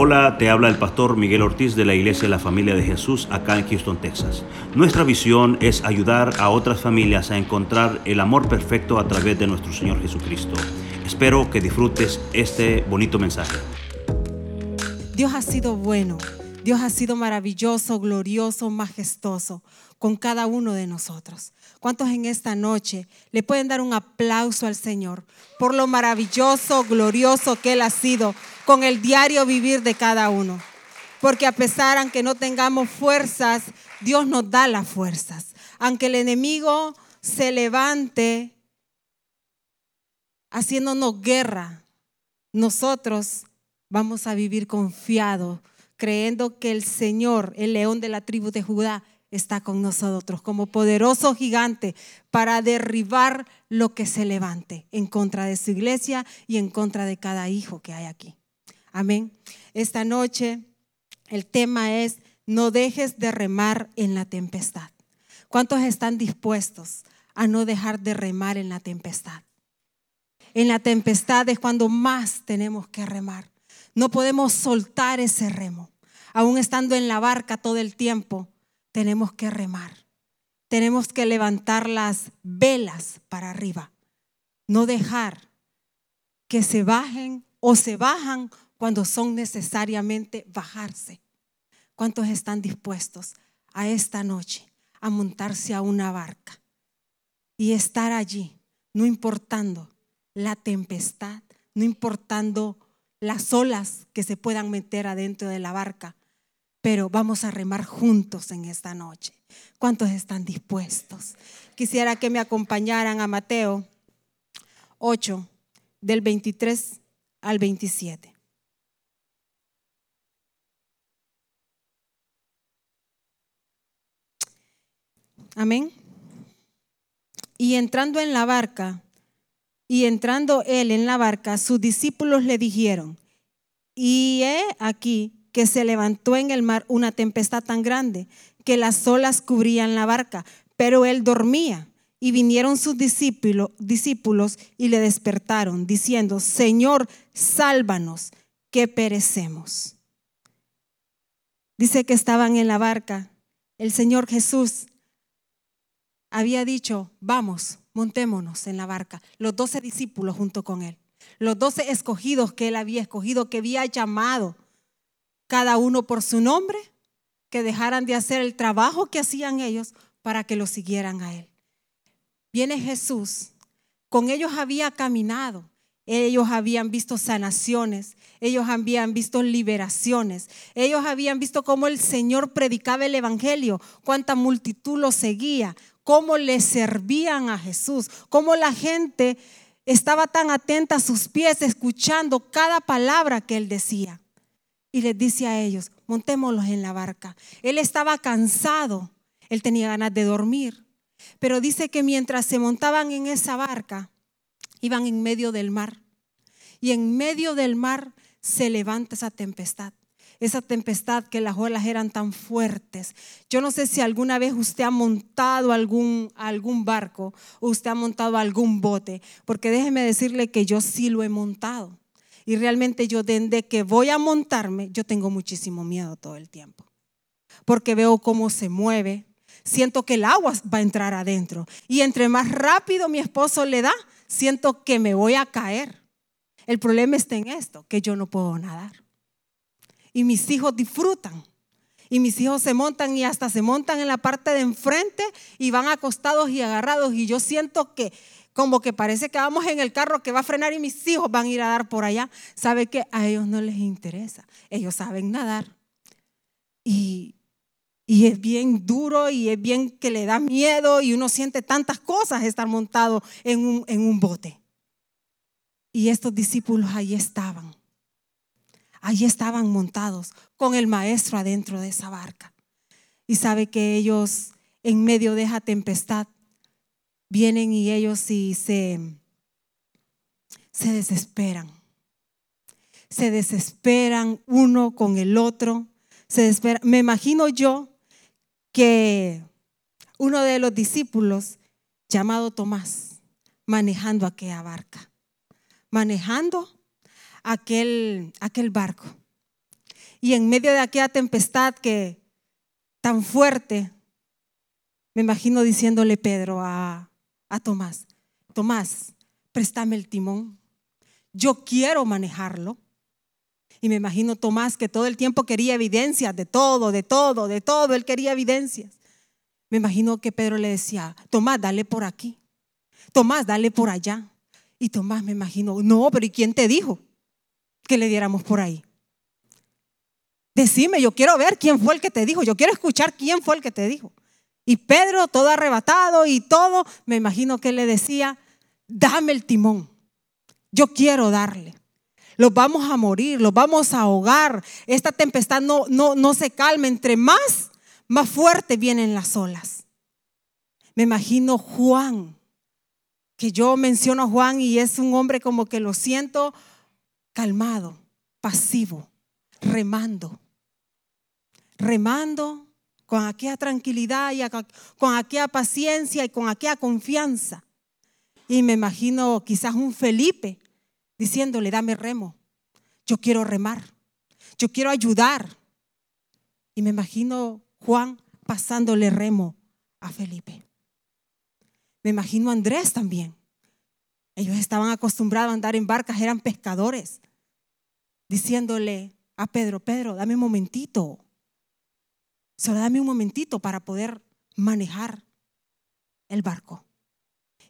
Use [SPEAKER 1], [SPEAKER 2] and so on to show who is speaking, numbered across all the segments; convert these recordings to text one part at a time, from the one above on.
[SPEAKER 1] Hola, te habla el pastor Miguel Ortiz de la Iglesia de la Familia de Jesús acá en Houston, Texas. Nuestra visión es ayudar a otras familias a encontrar el amor perfecto a través de nuestro Señor Jesucristo. Espero que disfrutes este bonito mensaje.
[SPEAKER 2] Dios ha sido bueno, Dios ha sido maravilloso, glorioso, majestuoso con cada uno de nosotros. ¿Cuántos en esta noche le pueden dar un aplauso al Señor por lo maravilloso, glorioso que Él ha sido con el diario vivir de cada uno? Porque a pesar, aunque no tengamos fuerzas, Dios nos da las fuerzas. Aunque el enemigo se levante haciéndonos guerra, nosotros vamos a vivir confiados, creyendo que el Señor, el león de la tribu de Judá, está con nosotros como poderoso gigante para derribar lo que se levante en contra de su iglesia y en contra de cada hijo que hay aquí. Amén. Esta noche el tema es, no dejes de remar en la tempestad. ¿Cuántos están dispuestos a no dejar de remar en la tempestad? En la tempestad es cuando más tenemos que remar. No podemos soltar ese remo. Aún estando en la barca todo el tiempo, tenemos que remar. Tenemos que levantar las velas para arriba. No dejar que se bajen o se bajan cuando son necesariamente bajarse. ¿Cuántos están dispuestos a esta noche a montarse a una barca y estar allí, no importando la tempestad, no importando las olas que se puedan meter adentro de la barca, pero vamos a remar juntos en esta noche. ¿Cuántos están dispuestos? Quisiera que me acompañaran a Mateo 8, del 23 al 27. Amén. Y entrando en la barca, y entrando él en la barca, sus discípulos le dijeron, y he aquí que se levantó en el mar una tempestad tan grande que las olas cubrían la barca, pero él dormía. Y vinieron sus discípulos, y le despertaron, diciendo, Señor, sálvanos, que perecemos. Dice que estaban en la barca. El Señor Jesús había dicho, vamos, montémonos en la barca, los doce discípulos junto con él, los doce escogidos que él había escogido, que había llamado, cada uno por su nombre, que dejaran de hacer el trabajo que hacían ellos para que lo siguieran a él. Viene Jesús, con ellos había caminado, ellos habían visto sanaciones, ellos habían visto liberaciones, ellos habían visto cómo el Señor predicaba el Evangelio, cuánta multitud lo seguía, cómo le servían a Jesús, cómo la gente estaba tan atenta a sus pies, escuchando cada palabra que él decía. Y les dice a ellos, montémoslos en la barca. Él estaba cansado, él tenía ganas de dormir, pero dice que mientras se montaban en esa barca, iban en medio del mar. Y en medio del mar se levanta esa tempestad esa tempestad que las olas eran tan fuertes. Yo no sé si alguna vez usted ha montado algún, algún barco o usted ha montado algún bote, porque déjeme decirle que yo sí lo he montado. Y realmente yo desde que voy a montarme, yo tengo muchísimo miedo todo el tiempo. Porque veo cómo se mueve, siento que el agua va a entrar adentro. Y entre más rápido mi esposo le da, siento que me voy a caer. El problema está en esto, que yo no puedo nadar y mis hijos disfrutan. Y mis hijos se montan y hasta se montan en la parte de enfrente y van acostados y agarrados. Y yo siento que como que parece que vamos en el carro que va a frenar y mis hijos van a ir a dar por allá. Sabe que a ellos no les interesa. Ellos saben nadar. Y, y es bien duro y es bien que le da miedo y uno siente tantas cosas estar montado en un, en un bote. Y estos discípulos ahí estaban Allí estaban montados con el maestro adentro de esa barca. Y sabe que ellos en medio de esa tempestad vienen y ellos sí se, se desesperan. Se desesperan uno con el otro. Se. Me imagino yo que uno de los discípulos llamado Tomás manejando aquella barca, manejando aquel, aquel barco. Y en medio de aquella tempestad que tan fuerte, me imagino diciéndole Pedro a, a Tomás, Tomás, préstame el timón. Yo quiero manejarlo. Y me imagino Tomás que todo el tiempo quería evidencias de todo, de todo, de todo. Él quería evidencias. Me imagino que Pedro le decía, Tomás, dale por aquí. Tomás, dale por allá. Y Tomás me imagino, no, pero ¿y quién te dijo que le diéramos por ahí? Decime, yo quiero ver quién fue el que te dijo. Yo quiero escuchar quién fue el que te dijo. Y Pedro, todo arrebatado y todo, me imagino que le decía, dame el timón. Yo quiero darle. Los vamos a morir, los vamos a ahogar. Esta tempestad no, no, no se calma. Entre más, más fuerte vienen las olas. Me imagino Juan, que yo menciono a Juan y es un hombre como que lo siento calmado, pasivo, remando. Remando con aquella tranquilidad y con aquella paciencia y con aquella confianza. Y me imagino quizás un Felipe diciéndole, dame remo, yo quiero remar, yo quiero ayudar. Y me imagino Juan pasándole remo a Felipe. Me imagino a Andrés también. Ellos estaban acostumbrados a andar en barcas, eran pescadores, diciéndole a Pedro, Pedro, dame un momentito, solo dame un momentito para poder manejar el barco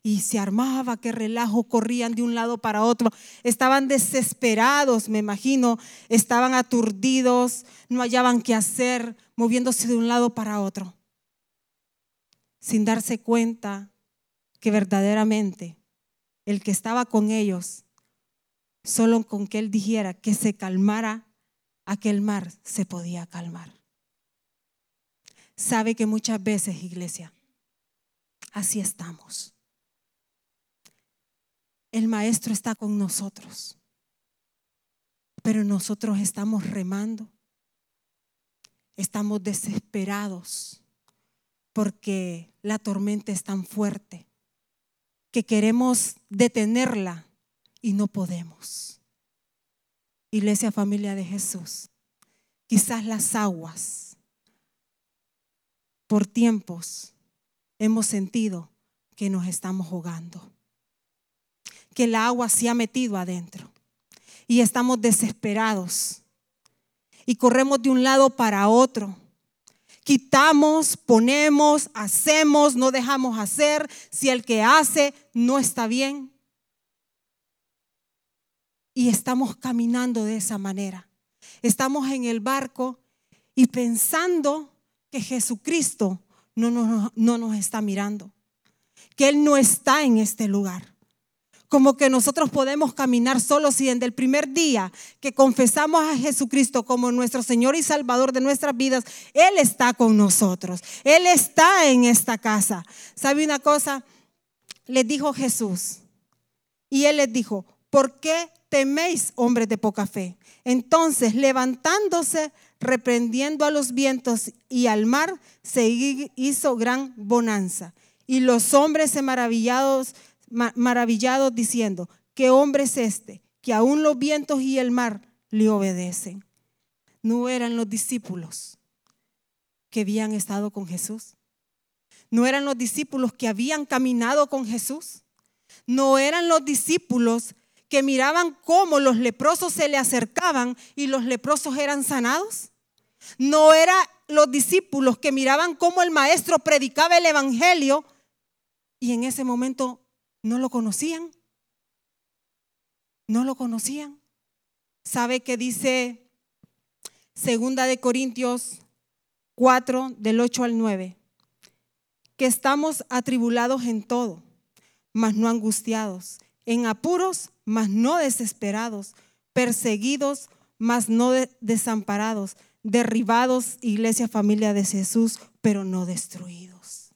[SPEAKER 2] y se armaba, qué relajo, corrían de un lado para otro, estaban desesperados, me imagino, estaban aturdidos, no hallaban qué hacer, moviéndose de un lado para otro, sin darse cuenta que verdaderamente el que estaba con ellos, solo con que él dijera que se calmara, aquel mar se podía calmar. Sabe que muchas veces, iglesia, así estamos el Maestro está con nosotros. Pero nosotros estamos remando. Estamos desesperados porque la tormenta es tan fuerte que queremos detenerla y no podemos. Iglesia familia de Jesús, quizás las aguas por tiempos hemos sentido que nos estamos ahogando que el agua se ha metido adentro. Y estamos desesperados. Y corremos de un lado para otro. Quitamos, ponemos, hacemos, no dejamos hacer. Si el que hace no está bien. Y estamos caminando de esa manera. Estamos en el barco y pensando que Jesucristo no nos, no nos está mirando. Que Él no está en este lugar como que nosotros podemos caminar solos y en el primer día que confesamos a Jesucristo como nuestro Señor y Salvador de nuestras vidas, Él está con nosotros. Él está en esta casa. ¿Sabe una cosa? Le dijo Jesús. Y Él les dijo, ¿por qué teméis, hombres de poca fe? Entonces, levantándose, reprendiendo a los vientos y al mar, se hizo gran bonanza. Y los hombres se maravillados maravillados diciendo, ¿qué hombre es este? Que aún los vientos y el mar le obedecen. No eran los discípulos que habían estado con Jesús. No eran los discípulos que habían caminado con Jesús. No eran los discípulos que miraban cómo los leprosos se le acercaban y los leprosos eran sanados. No eran los discípulos que miraban cómo el maestro predicaba el evangelio y en ese momento ¿No lo conocían? ¿No lo conocían? ¿Sabe qué dice Segunda de Corintios 4 del 8 al 9? Que estamos atribulados en todo, mas no angustiados, en apuros, mas no desesperados, perseguidos, mas no desamparados, derribados, iglesia, familia de Jesús, pero no destruidos.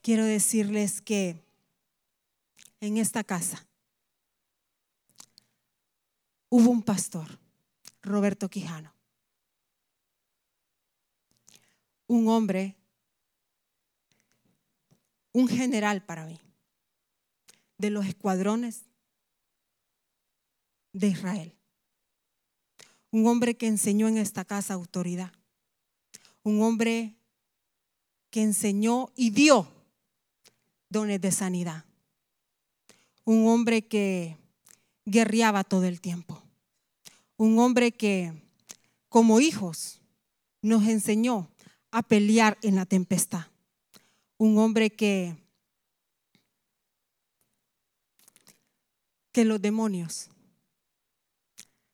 [SPEAKER 2] Quiero decirles que en esta casa hubo un pastor, Roberto Quijano, un hombre, un general para mí, de los escuadrones de Israel, Un hombre que enseñó en esta casa autoridad. Un hombre que enseñó y dio dones de sanidad. Un hombre que guerreaba todo el tiempo. Un hombre que, como hijos, nos enseñó a pelear en la tempestad. Un hombre que, que los demonios,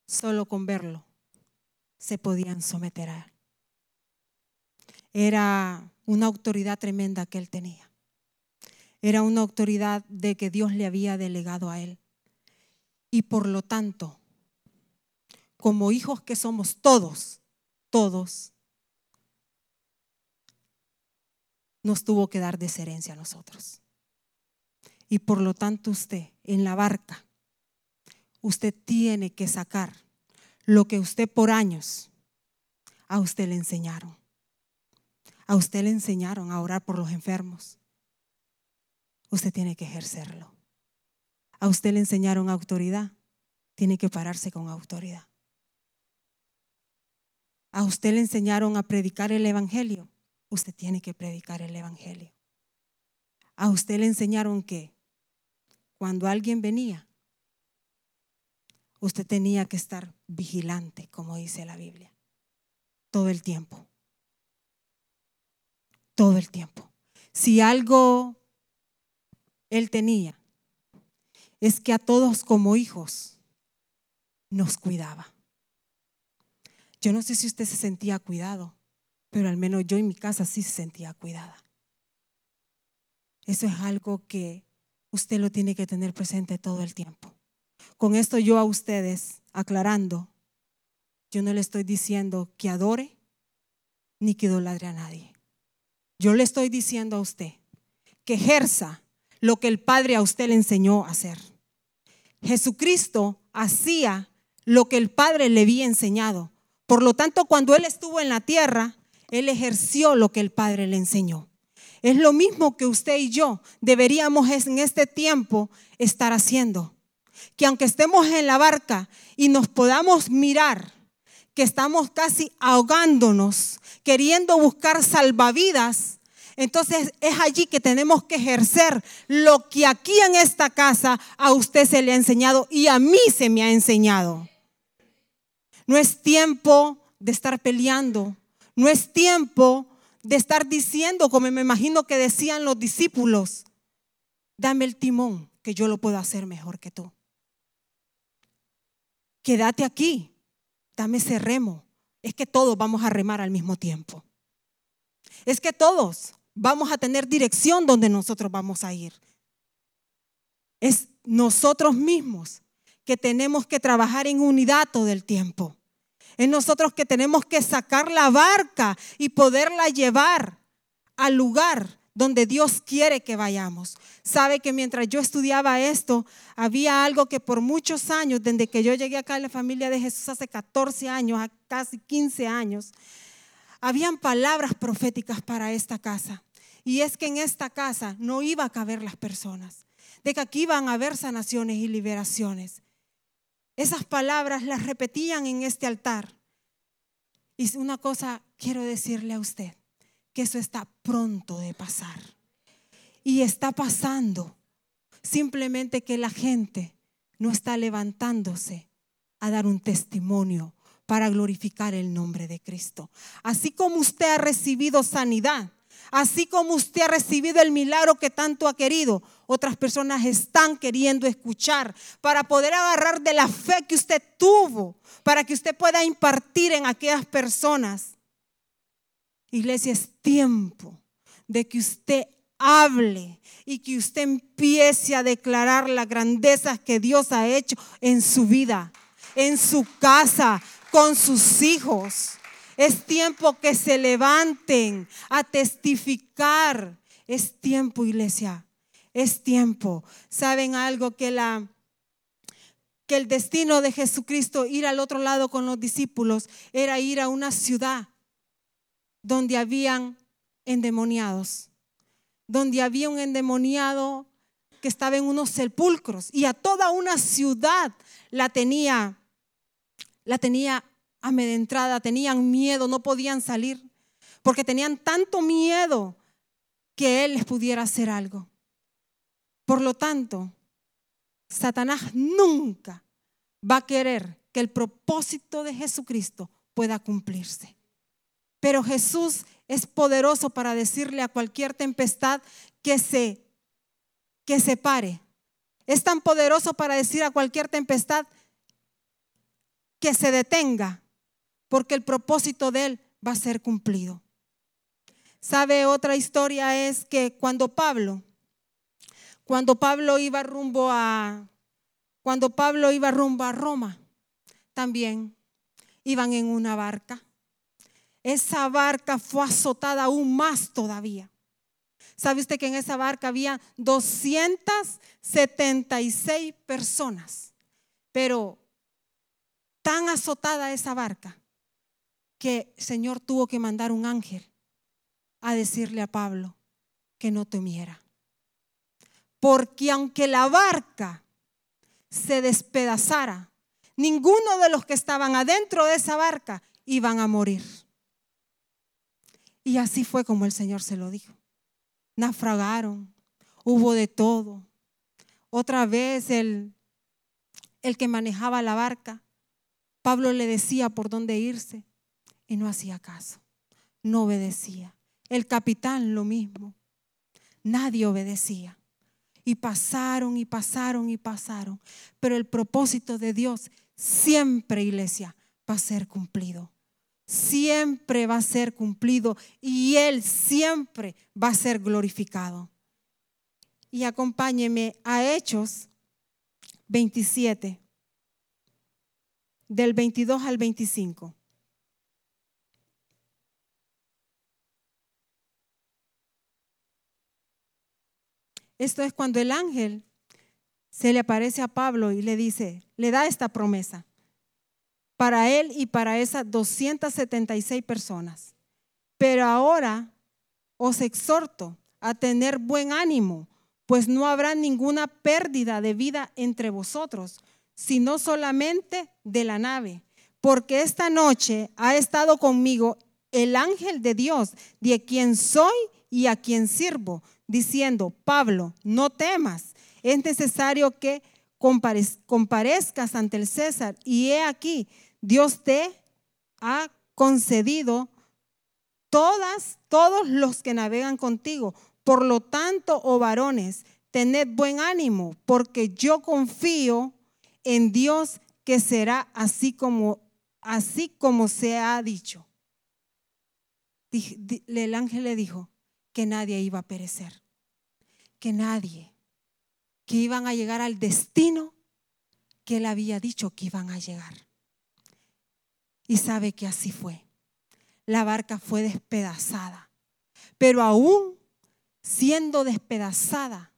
[SPEAKER 2] solo con verlo, se podían someter a él. Era una autoridad tremenda que él tenía. Era una autoridad de que Dios le había delegado a él. Y por lo tanto, como hijos que somos todos, todos, nos tuvo que dar desherencia a nosotros. Y por lo tanto usted, en la barca, usted tiene que sacar lo que usted por años a usted le enseñaron. A usted le enseñaron a orar por los enfermos. Usted tiene que ejercerlo. A usted le enseñaron autoridad. Tiene que pararse con autoridad. A usted le enseñaron a predicar el Evangelio usted tiene que predicar el Evangelio. A usted le enseñaron que cuando alguien venía, usted tenía que estar vigilante, como dice la Biblia, todo el tiempo. Todo el tiempo. Si algo él tenía, es que a todos como hijos nos cuidaba. Yo no sé si usted se sentía cuidado pero al menos yo en mi casa sí se sentía cuidada. Eso es algo que usted lo tiene que tener presente todo el tiempo. Con esto yo a ustedes aclarando, yo no le estoy diciendo que adore ni que idolatre a nadie. Yo le estoy diciendo a usted que ejerza lo que el Padre a usted le enseñó a hacer. Jesucristo hacía lo que el Padre le había enseñado. Por lo tanto, cuando Él estuvo en la tierra, él ejerció lo que el Padre le enseñó. Es lo mismo que usted y yo deberíamos en este tiempo estar haciendo. Que aunque estemos en la barca y nos podamos mirar, que estamos casi ahogándonos, queriendo buscar salvavidas, entonces es allí que tenemos que ejercer lo que aquí en esta casa a usted se le ha enseñado y a mí se me ha enseñado. No es tiempo de estar peleando, no es tiempo de estar diciendo, como me imagino que decían los discípulos, dame el timón, que yo lo puedo hacer mejor que tú. Quédate aquí, dame ese remo. Es que todos vamos a remar al mismo tiempo. Es que todos vamos a tener dirección donde nosotros vamos a ir. Es nosotros mismos que tenemos que trabajar en unidad todo el tiempo. Es nosotros que tenemos que sacar la barca y poderla llevar al lugar donde Dios quiere que vayamos. Sabe que mientras yo estudiaba esto, había algo que por muchos años, desde que yo llegué acá a la familia de Jesús hace 14 años, casi 15 años, habían palabras proféticas para esta casa. Y es que en esta casa no iba a caber las personas, de que aquí iban a haber sanaciones y liberaciones. Esas palabras las repetían en este altar. Y una cosa quiero decirle a usted, que eso está pronto de pasar. Y está pasando. Simplemente que la gente no está levantándose a dar un testimonio para glorificar el nombre de Cristo. Así como usted ha recibido sanidad, Así como usted ha recibido el milagro que tanto ha querido, otras personas están queriendo escuchar para poder agarrar de la fe que usted tuvo, para que usted pueda impartir en aquellas personas. Iglesia, es tiempo de que usted hable y que usted empiece a declarar las grandezas que Dios ha hecho en su vida, en su casa, con sus hijos. Es tiempo que se levanten a testificar. Es tiempo, iglesia. Es tiempo. ¿Saben algo que la que el destino de Jesucristo ir al otro lado con los discípulos era ir a una ciudad donde habían endemoniados, donde había un endemoniado que estaba en unos sepulcros y a toda una ciudad la tenía la tenía amedrentada, tenían miedo, no podían salir, porque tenían tanto miedo que Él les pudiera hacer algo. Por lo tanto, Satanás nunca va a querer que el propósito de Jesucristo pueda cumplirse. Pero Jesús es poderoso para decirle a cualquier tempestad que se que se pare. Es tan poderoso para decir a cualquier tempestad que se detenga, porque el propósito de él va a ser cumplido. ¿Sabe otra historia es que cuando Pablo cuando Pablo iba rumbo a cuando Pablo iba rumbo a Roma, también iban en una barca. Esa barca fue azotada aún más todavía. ¿Sabe usted que en esa barca había 276 personas? Pero tan azotada esa barca que el Señor tuvo que mandar un ángel a decirle a Pablo que no temiera. Porque aunque la barca se despedazara, ninguno de los que estaban adentro de esa barca iban a morir. Y así fue como el Señor se lo dijo. Naufragaron, hubo de todo. Otra vez el, el que manejaba la barca, Pablo le decía por dónde irse y no hacía caso, no obedecía. El capitán lo mismo, nadie obedecía. Y pasaron y pasaron y pasaron. Pero el propósito de Dios siempre, iglesia, va a ser cumplido. Siempre va a ser cumplido y Él siempre va a ser glorificado. Y acompáñeme a Hechos 27, del 22 al 25. Esto es cuando el ángel se le aparece a Pablo y le dice, le da esta promesa para él y para esas 276 personas. Pero ahora os exhorto a tener buen ánimo, pues no habrá ninguna pérdida de vida entre vosotros, sino solamente de la nave. Porque esta noche ha estado conmigo el ángel de Dios, de quien soy y a quien sirvo diciendo, Pablo, no temas, es necesario que comparezcas ante el César. Y he aquí, Dios te ha concedido todas, todos los que navegan contigo. Por lo tanto, oh varones, tened buen ánimo, porque yo confío en Dios que será así como, así como se ha dicho. El ángel le dijo, que nadie iba a perecer, que nadie, que iban a llegar al destino que él había dicho que iban a llegar. Y sabe que así fue. La barca fue despedazada, pero aún siendo despedazada,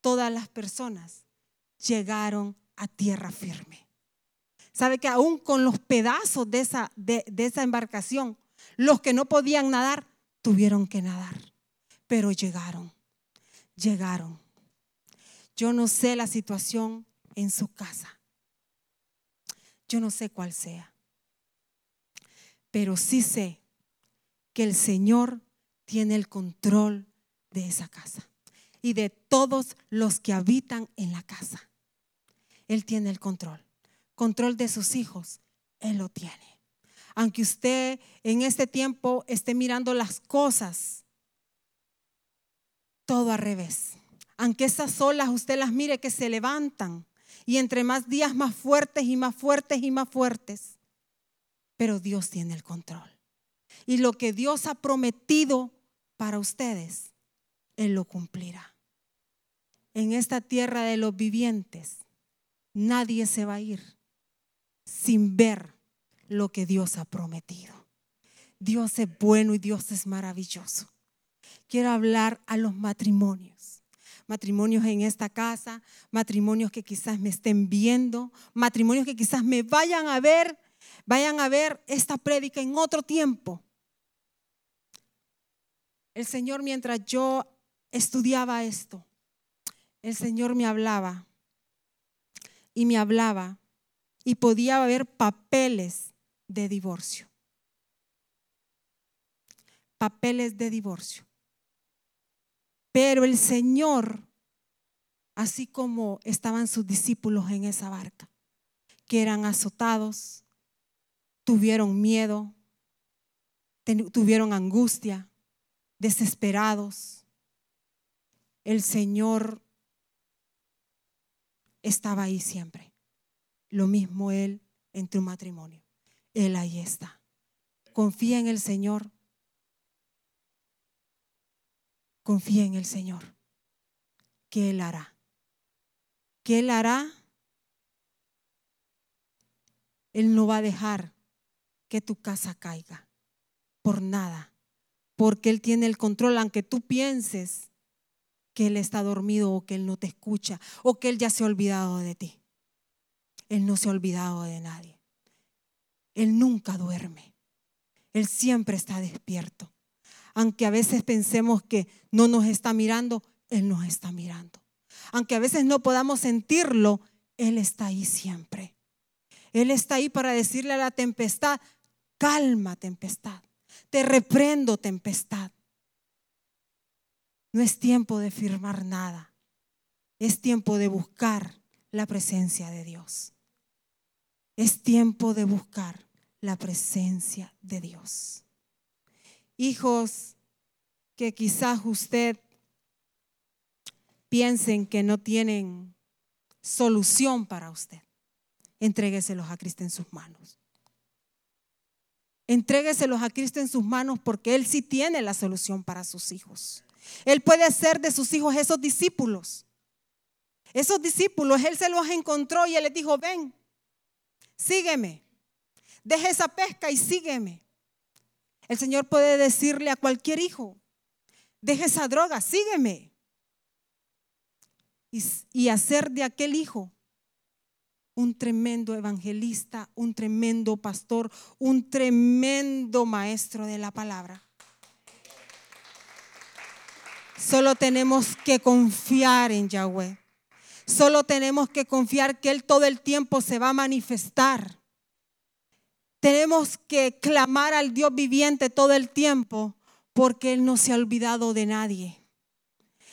[SPEAKER 2] todas las personas llegaron a tierra firme. Sabe que aún con los pedazos de esa, de, de esa embarcación, los que no podían nadar, tuvieron que nadar pero llegaron, llegaron. Yo no sé la situación en su casa. Yo no sé cuál sea. Pero sí sé que el Señor tiene el control de esa casa y de todos los que habitan en la casa. Él tiene el control. Control de sus hijos, Él lo tiene. Aunque usted en este tiempo esté mirando las cosas todo al revés. Aunque esas olas usted las mire que se levantan y entre más días más fuertes y más fuertes y más fuertes. Pero Dios tiene el control. Y lo que Dios ha prometido para ustedes, Él lo cumplirá. En esta tierra de los vivientes, nadie se va a ir sin ver lo que Dios ha prometido. Dios es bueno y Dios es maravilloso quiero hablar a los matrimonios. Matrimonios en esta casa, matrimonios que quizás me estén viendo, matrimonios que quizás me vayan a ver, vayan a ver esta prédica en otro tiempo. El Señor mientras yo estudiaba esto, el Señor me hablaba y me hablaba y podía ver papeles de divorcio. Papeles de divorcio. Pero el Señor, así como estaban sus discípulos en esa barca, que eran azotados, tuvieron miedo, tuvieron angustia, desesperados, el Señor estaba ahí siempre. Lo mismo Él en tu matrimonio. Él ahí está. Confía en el Señor. Confía en el Señor. ¿Qué Él hará? ¿Qué Él hará? Él no va a dejar que tu casa caiga por nada, porque Él tiene el control, aunque tú pienses que Él está dormido o que Él no te escucha o que Él ya se ha olvidado de ti. Él no se ha olvidado de nadie. Él nunca duerme. Él siempre está despierto. Aunque a veces pensemos que no nos está mirando, Él nos está mirando. Aunque a veces no podamos sentirlo, Él está ahí siempre. Él está ahí para decirle a la tempestad, calma tempestad, te reprendo tempestad. No es tiempo de firmar nada, es tiempo de buscar la presencia de Dios. Es tiempo de buscar la presencia de Dios. Hijos que quizás usted piensen que no tienen solución para usted, entrégueselos a Cristo en sus manos. Entrégueselos a Cristo en sus manos porque Él sí tiene la solución para sus hijos. Él puede hacer de sus hijos esos discípulos. Esos discípulos, Él se los encontró y Él les dijo, ven, sígueme. Deja esa pesca y sígueme. El Señor puede decirle a cualquier hijo, deja esa droga, sígueme. Y, y hacer de aquel hijo un tremendo evangelista, un tremendo pastor, un tremendo maestro de la palabra. Solo tenemos que confiar en Yahweh. Solo tenemos que confiar que Él todo el tiempo se va a manifestar. Tenemos que clamar al Dios viviente todo el tiempo porque Él no se ha olvidado de nadie.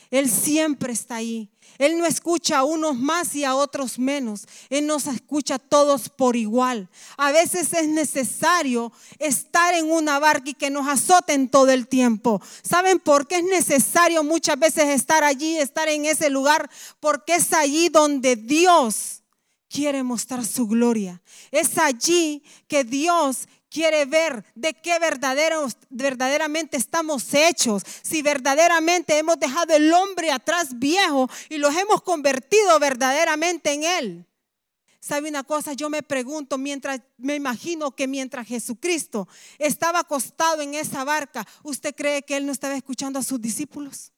[SPEAKER 2] Él siempre está ahí. Él no escucha a unos más y a otros menos. Él nos escucha a todos por igual. A veces es necesario estar en una barca y que nos azoten todo el tiempo. ¿Saben por qué es necesario muchas veces estar allí, estar en ese lugar? Porque es allí donde Dios quiere mostrar su gloria. Es allí que Dios quiere ver de qué verdaderamente estamos hechos, si verdaderamente hemos dejado el hombre atrás viejo y los hemos convertido verdaderamente en él. ¿Sabe una cosa? Yo me pregunto, mientras, me imagino que mientras Jesucristo estaba acostado en esa barca, ¿usted cree que él no estaba escuchando a sus discípulos?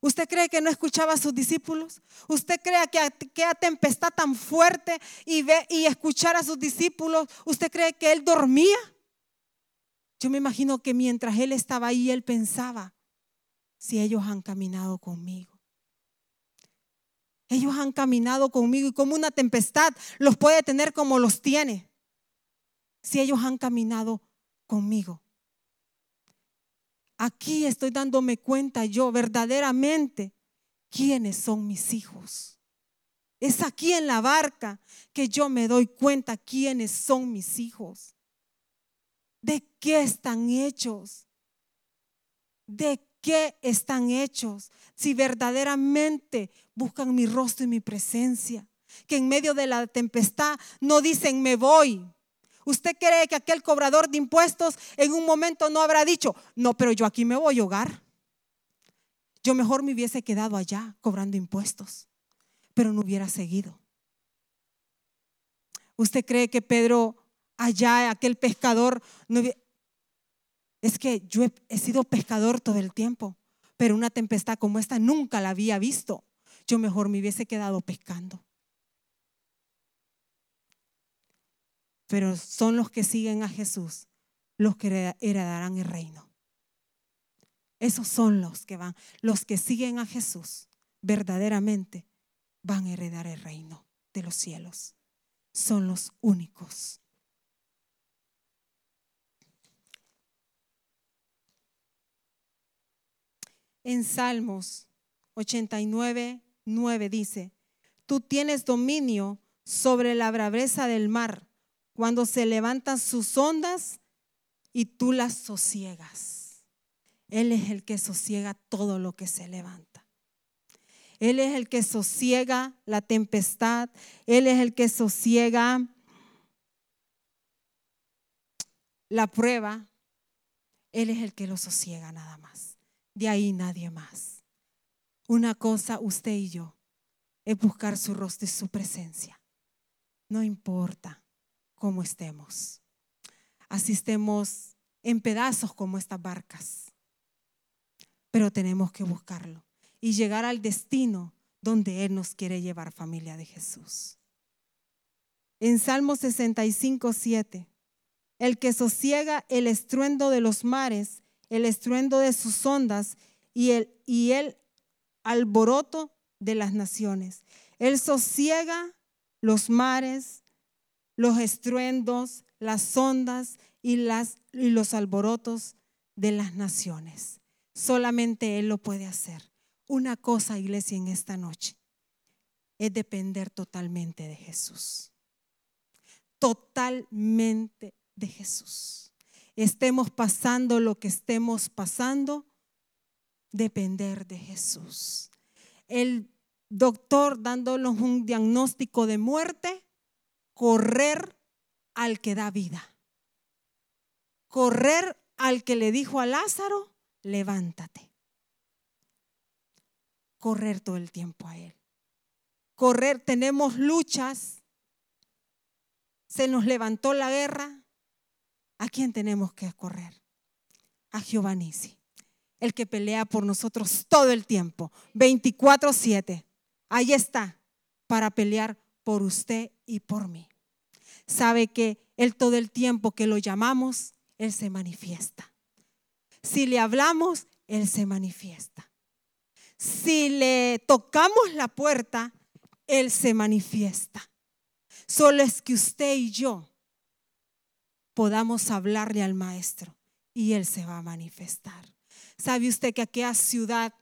[SPEAKER 2] ¿Usted cree que no escuchaba a sus discípulos? ¿Usted cree que aquella tempestad tan fuerte y, y escuchar a sus discípulos, ¿usted cree que él dormía? Yo me imagino que mientras él estaba ahí, él pensaba, si ellos han caminado conmigo. Ellos han caminado conmigo y como una tempestad los puede tener como los tiene. Si ellos han caminado conmigo. Aquí estoy dándome cuenta yo verdaderamente quiénes son mis hijos. Es aquí en la barca que yo me doy cuenta quiénes son mis hijos. ¿De qué están hechos? ¿De qué están hechos? Si verdaderamente buscan mi rostro y mi presencia. Que en medio de la tempestad no dicen me voy, ¿Usted cree que aquel cobrador de impuestos en un momento no habrá dicho, no, pero yo aquí me voy a hogar? Yo mejor me hubiese quedado allá cobrando impuestos, pero no hubiera seguido. ¿Usted cree que Pedro allá, aquel pescador, no es que yo he, he sido pescador todo el tiempo, pero una tempestad como esta nunca la había visto. Yo mejor me hubiese quedado pescando. pero son los que siguen a Jesús los que heredarán el reino. Esos son los que van, los que siguen a Jesús verdaderamente van a heredar el reino de los cielos. Son los únicos. En Salmos 89, 9 dice, tú tienes dominio sobre la braveza del mar cuando se levantan sus ondas y tú las sosiegas. Él es el que sosiega todo lo que se levanta. Él es el que sosiega la tempestad. Él es el que sosiega la prueba. Él es el que lo sosiega nada más. De ahí nadie más. Una cosa, usted y yo, es buscar su rostro y su presencia. No importa cómo estemos. Así estemos en pedazos como estas barcas. Pero tenemos que buscarlo y llegar al destino donde Él nos quiere llevar, familia de Jesús. En Salmo 65, 7, el que sosiega el estruendo de los mares, el estruendo de sus ondas y el, y el alboroto de las naciones. Él sosiega los mares, los estruendos, las ondas y, los alborotos de las naciones. Solamente Él lo puede hacer. Una cosa, iglesia, en esta noche es depender totalmente de Jesús. Totalmente de Jesús. Estemos pasando lo que estemos pasando, depender de Jesús. El doctor dándonos un diagnóstico de muerte, correr al que da vida. Correr al que le dijo a Lázaro, levántate. Correr todo el tiempo a Él. Correr, tenemos luchas. Se nos levantó la guerra. ¿A quién tenemos que correr? A Jehová Nisi, el que pelea por nosotros todo el tiempo, 24/7. Ahí está, para pelear por usted y por mí sabe que Él todo el tiempo que lo llamamos, Él se manifiesta. Si le hablamos, Él se manifiesta. Si le tocamos la puerta, Él se manifiesta. Solo es que usted y yo podamos hablarle al Maestro y Él se va a manifestar. ¿Sabe usted que aquella ciudad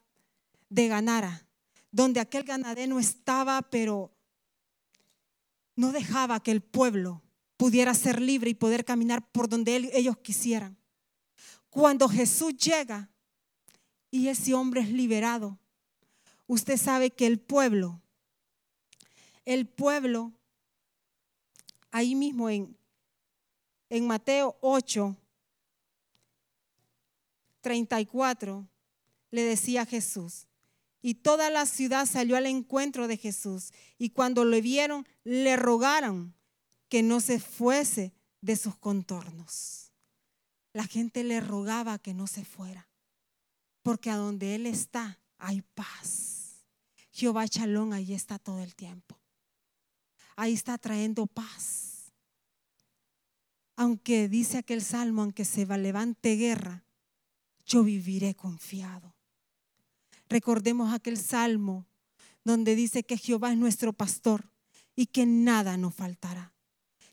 [SPEAKER 2] de Ganara, donde aquel ganadero estaba, pero no dejaba que el pueblo pudiera ser libre y poder caminar por donde ellos quisieran. Cuando Jesús llega y ese hombre es liberado, usted sabe que el pueblo, el pueblo, ahí mismo en, en Mateo 8, 34, le decía a Jesús, y toda la ciudad salió al encuentro de Jesús. Y cuando lo vieron, le rogaron que no se fuese de sus contornos. La gente le rogaba que no se fuera, porque a donde Él está hay paz. Jehová Chalón ahí está todo el tiempo. Ahí está trayendo paz. Aunque dice aquel salmo, aunque se levante guerra, yo viviré confiado. Recordemos aquel salmo donde dice que Jehová es nuestro pastor y que nada nos faltará.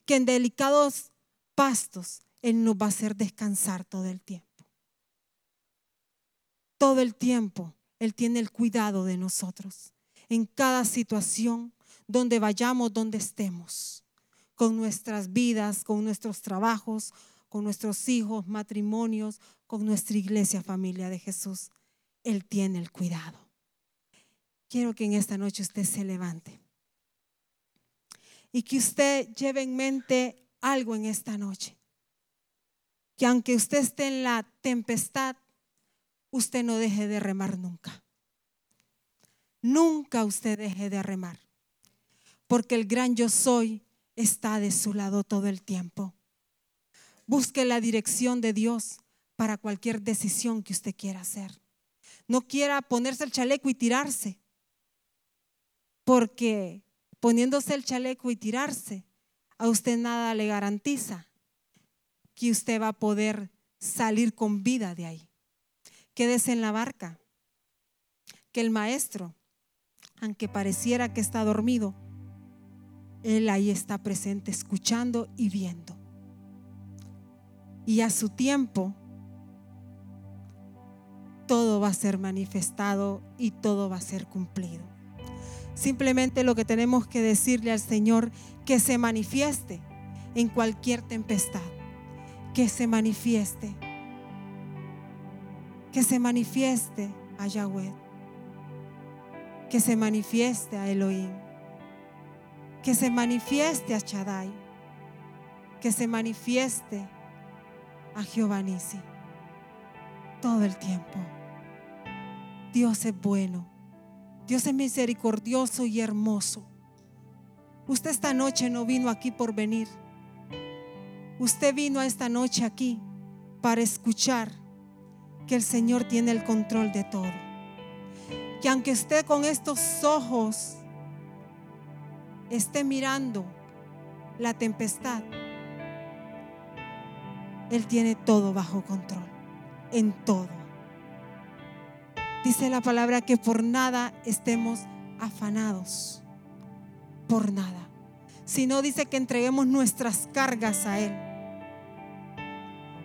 [SPEAKER 2] Que en delicados pastos Él nos va a hacer descansar todo el tiempo. Todo el tiempo Él tiene el cuidado de nosotros. En cada situación, donde vayamos, donde estemos. Con nuestras vidas, con nuestros trabajos, con nuestros hijos, matrimonios, con nuestra iglesia, familia de Jesús. Él tiene el cuidado. Quiero que en esta noche usted se levante y que usted lleve en mente algo en esta noche. Que aunque usted esté en la tempestad, usted no deje de remar nunca. Nunca usted deje de remar. Porque el gran yo soy está de su lado todo el tiempo. Busque la dirección de Dios para cualquier decisión que usted quiera hacer no quiera ponerse el chaleco y tirarse. Porque poniéndose el chaleco y tirarse, a usted nada le garantiza que usted va a poder salir con vida de ahí. Quédese en la barca, que el maestro, aunque pareciera que está dormido, él ahí está presente, escuchando y viendo. Y a su tiempo, todo va a ser manifestado y todo va a ser cumplido. Simplemente lo que tenemos que decirle al Señor, que se manifieste en cualquier tempestad, que se manifieste, que se manifieste a Yahweh, que se manifieste a Elohim, que se manifieste a Shaddai, que se manifieste a Jehová Nisi todo el tiempo. Dios es bueno. Dios es misericordioso y hermoso. Usted esta noche no vino aquí por venir. Usted vino esta noche aquí para escuchar que el Señor tiene el control de todo. Que aunque esté con estos ojos, esté mirando la tempestad, Él tiene todo bajo control, en todo. Dice la palabra que por nada estemos afanados, por nada. Sino dice que entreguemos nuestras cargas a Él.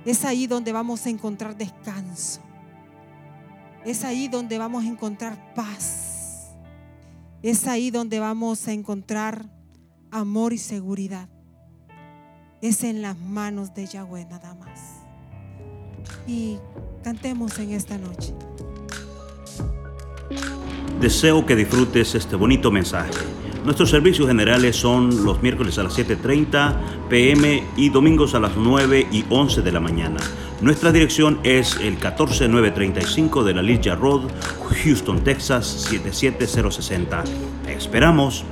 [SPEAKER 2] Es ahí donde vamos a encontrar descanso. Es ahí donde vamos a encontrar paz. Es ahí donde vamos a encontrar amor y seguridad. Es en las manos de Yahweh nada más. Y cantemos en esta noche.
[SPEAKER 1] Deseo que disfrutes este bonito mensaje. Nuestros servicios generales son los miércoles a las 7.30 pm y domingos a las 9 y 11 de la mañana. Nuestra dirección es el 14935 de la Ligia Road, Houston, Texas 77060. esperamos.